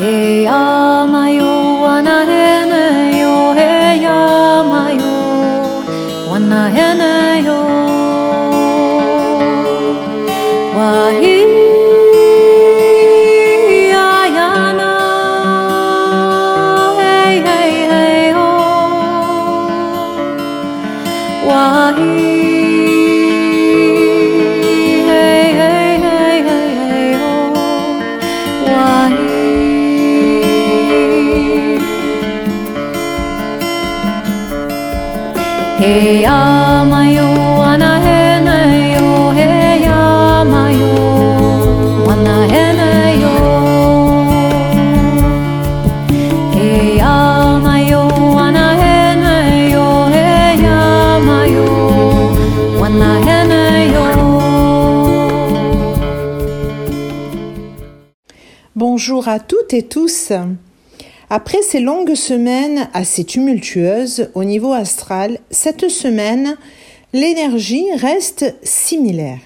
해야마요 완화해내요 해야마요 완화해내요 와이 Why? Tous. Après ces longues semaines assez tumultueuses au niveau astral, cette semaine, l'énergie reste similaire.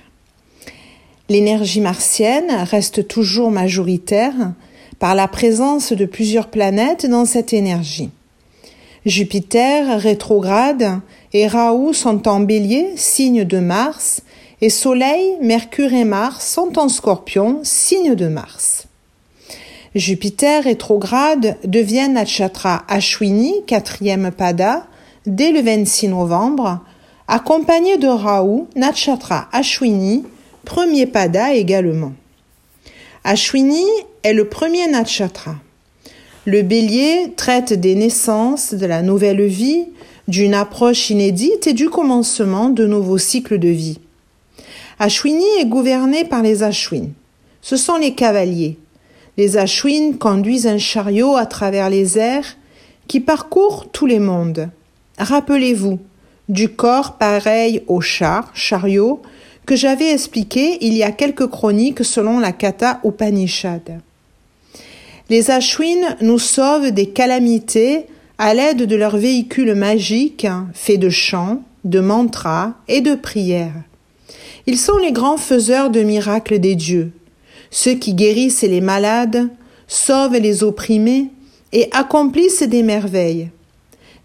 L'énergie martienne reste toujours majoritaire par la présence de plusieurs planètes dans cette énergie. Jupiter rétrograde et Raoult sont en bélier, signe de Mars, et Soleil, Mercure et Mars sont en scorpion, signe de Mars. Jupiter rétrograde devient Natchatra Ashwini, quatrième pada, dès le 26 novembre, accompagné de Rahu, Natchatra Ashwini, premier pada également. Ashwini est le premier Natchatra. Le bélier traite des naissances, de la nouvelle vie, d'une approche inédite et du commencement de nouveaux cycles de vie. Ashwini est gouverné par les Ashwin. Ce sont les cavaliers. Les Ashwin conduisent un chariot à travers les airs qui parcourt tous les mondes. Rappelez-vous du corps pareil au char, chariot, que j'avais expliqué il y a quelques chroniques selon la Kata Upanishad. Les Ashwin nous sauvent des calamités à l'aide de leurs véhicules magiques faits de chants, de mantras et de prières. Ils sont les grands faiseurs de miracles des dieux, ceux qui guérissent les malades, sauvent les opprimés et accomplissent des merveilles.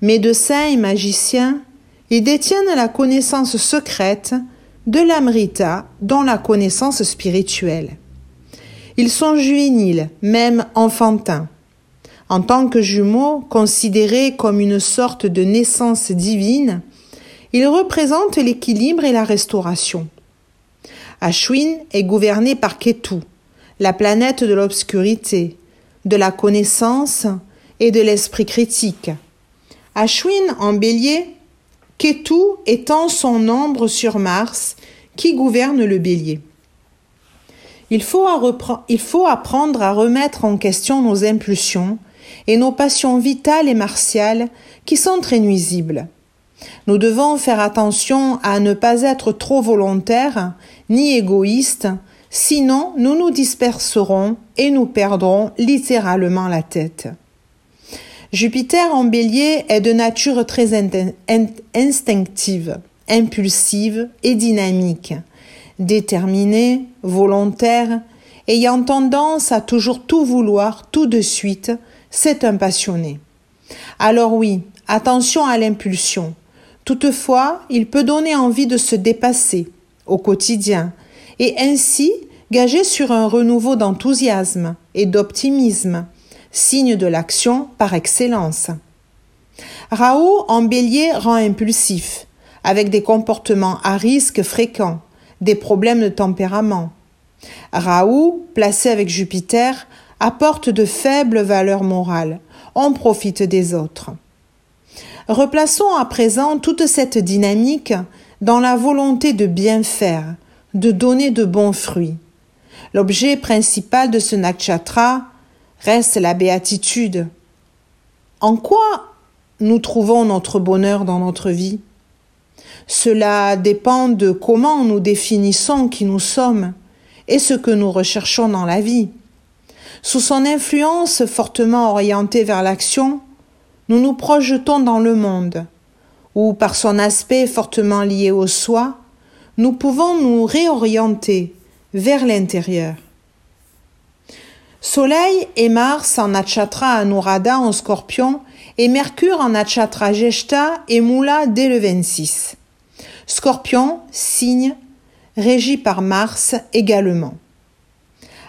Médecins et magiciens, ils détiennent la connaissance secrète de l'amrita, dont la connaissance spirituelle. Ils sont juvéniles, même enfantins. En tant que jumeaux, considérés comme une sorte de naissance divine, ils représentent l'équilibre et la restauration. Ashwin est gouverné par Ketu, la planète de l'obscurité, de la connaissance et de l'esprit critique. Ashwin en bélier, Ketu étant son ombre sur Mars qui gouverne le bélier. Il faut, il faut, apprendre à remettre en question nos impulsions et nos passions vitales et martiales qui sont très nuisibles. Nous devons faire attention à ne pas être trop volontaires ni égoïstes Sinon, nous nous disperserons et nous perdrons littéralement la tête. Jupiter en bélier est de nature très instinctive, impulsive et dynamique, déterminée, volontaire, ayant tendance à toujours tout vouloir tout de suite, c'est un passionné. Alors oui, attention à l'impulsion. Toutefois, il peut donner envie de se dépasser au quotidien, et ainsi gager sur un renouveau d'enthousiasme et d'optimisme, signe de l'action par excellence. Raoult en bélier rend impulsif, avec des comportements à risque fréquents, des problèmes de tempérament. Raoult, placé avec Jupiter, apporte de faibles valeurs morales, on profite des autres. Replaçons à présent toute cette dynamique dans la volonté de bien faire, de donner de bons fruits. L'objet principal de ce nakshatra reste la béatitude. En quoi nous trouvons notre bonheur dans notre vie? Cela dépend de comment nous définissons qui nous sommes et ce que nous recherchons dans la vie. Sous son influence fortement orientée vers l'action, nous nous projetons dans le monde, ou par son aspect fortement lié au soi, nous pouvons nous réorienter vers l'intérieur. Soleil et Mars en Natchatra Anurada en Scorpion et Mercure en Natchatra Jeshta et Moula dès le 26. Scorpion, signe, régi par Mars également.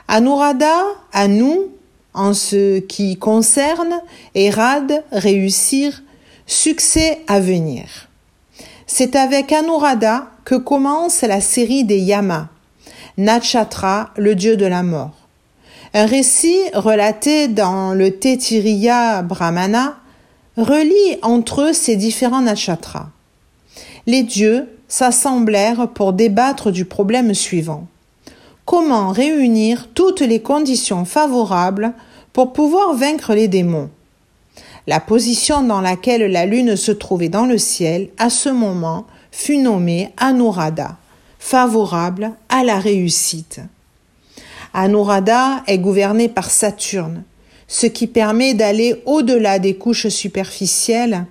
Anurada, à nous, en ce qui concerne, et Rad, réussir, succès à venir. C'est avec Anurada que commence la série des Yamas, Nachatra, le dieu de la mort. Un récit relaté dans le Tetiriya Brahmana relie entre eux ces différents nakshatras. les dieux s'assemblèrent pour débattre du problème suivant. Comment réunir toutes les conditions favorables pour pouvoir vaincre les démons? La position dans laquelle la lune se trouvait dans le ciel à ce moment fut nommée Anuradha, favorable à la réussite. Anuradha est gouvernée par Saturne, ce qui permet d'aller au-delà des couches superficielles,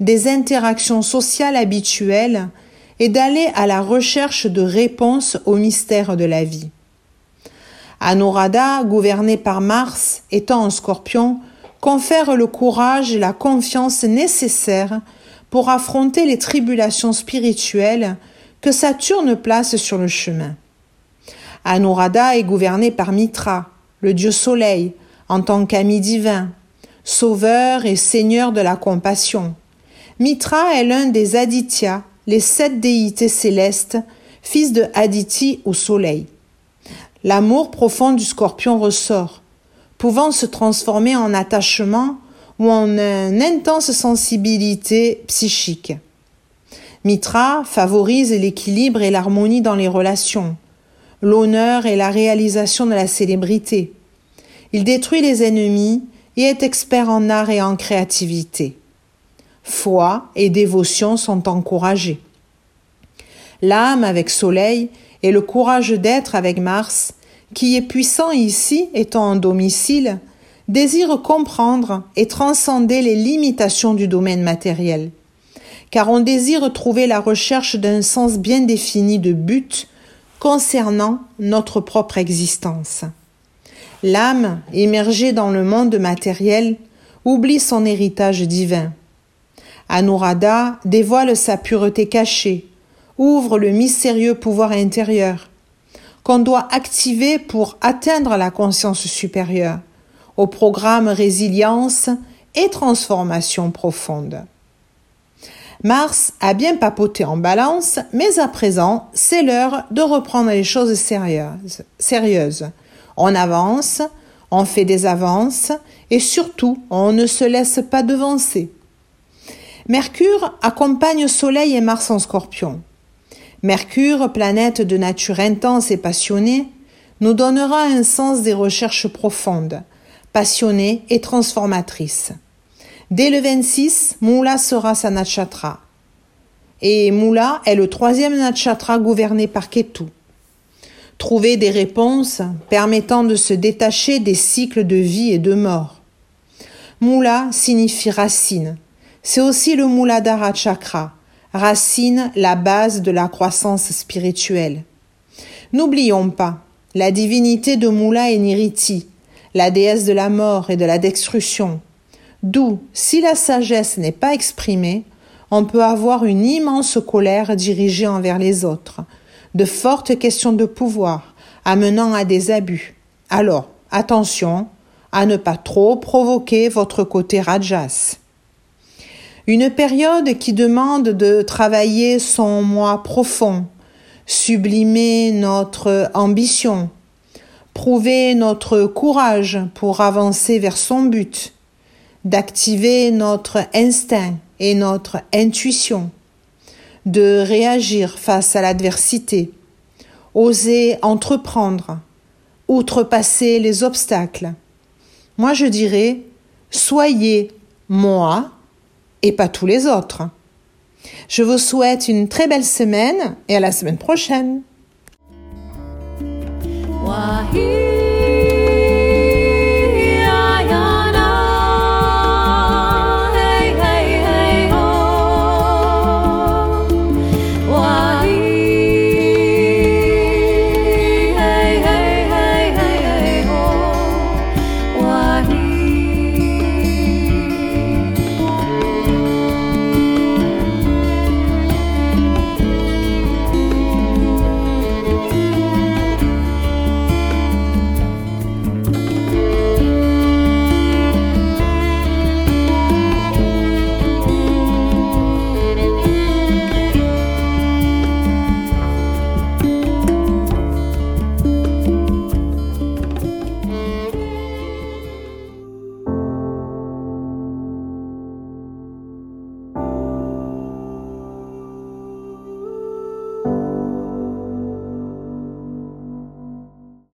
des interactions sociales habituelles et d'aller à la recherche de réponses aux mystères de la vie. Anuradha, gouvernée par Mars, étant en scorpion, confère le courage et la confiance nécessaires pour affronter les tribulations spirituelles que Saturne place sur le chemin. Anuradha est gouverné par Mitra, le dieu soleil, en tant qu'ami divin, sauveur et seigneur de la compassion. Mitra est l'un des Aditya, les sept déités célestes, fils de Aditi au soleil. L'amour profond du scorpion ressort, pouvant se transformer en attachement ou en une intense sensibilité psychique. Mitra favorise l'équilibre et l'harmonie dans les relations, l'honneur et la réalisation de la célébrité. Il détruit les ennemis et est expert en art et en créativité. Foi et dévotion sont encouragés. L'âme avec Soleil et le courage d'être avec Mars, qui est puissant ici étant en domicile, désire comprendre et transcender les limitations du domaine matériel car on désire trouver la recherche d'un sens bien défini de but concernant notre propre existence. L'âme, émergée dans le monde matériel, oublie son héritage divin. Anuradha dévoile sa pureté cachée, ouvre le mystérieux pouvoir intérieur, qu'on doit activer pour atteindre la conscience supérieure, au programme résilience et transformation profonde. Mars a bien papoté en balance, mais à présent, c'est l'heure de reprendre les choses sérieuses. sérieuses. On avance, on fait des avances, et surtout, on ne se laisse pas devancer. Mercure accompagne Soleil et Mars en scorpion. Mercure, planète de nature intense et passionnée, nous donnera un sens des recherches profondes, passionnées et transformatrices. Dès le 26, Moula sera sa natchatra. Et Moula est le troisième natchatra gouverné par Ketu. Trouver des réponses permettant de se détacher des cycles de vie et de mort. Moula signifie racine. C'est aussi le Muladhara chakra, racine, la base de la croissance spirituelle. N'oublions pas, la divinité de Moula est Niriti, la déesse de la mort et de la destruction, D'où, si la sagesse n'est pas exprimée, on peut avoir une immense colère dirigée envers les autres, de fortes questions de pouvoir, amenant à des abus. Alors, attention à ne pas trop provoquer votre côté rajas. Une période qui demande de travailler son moi profond, sublimer notre ambition, prouver notre courage pour avancer vers son but, d'activer notre instinct et notre intuition, de réagir face à l'adversité, oser entreprendre, outrepasser les obstacles. Moi je dirais, soyez moi et pas tous les autres. Je vous souhaite une très belle semaine et à la semaine prochaine.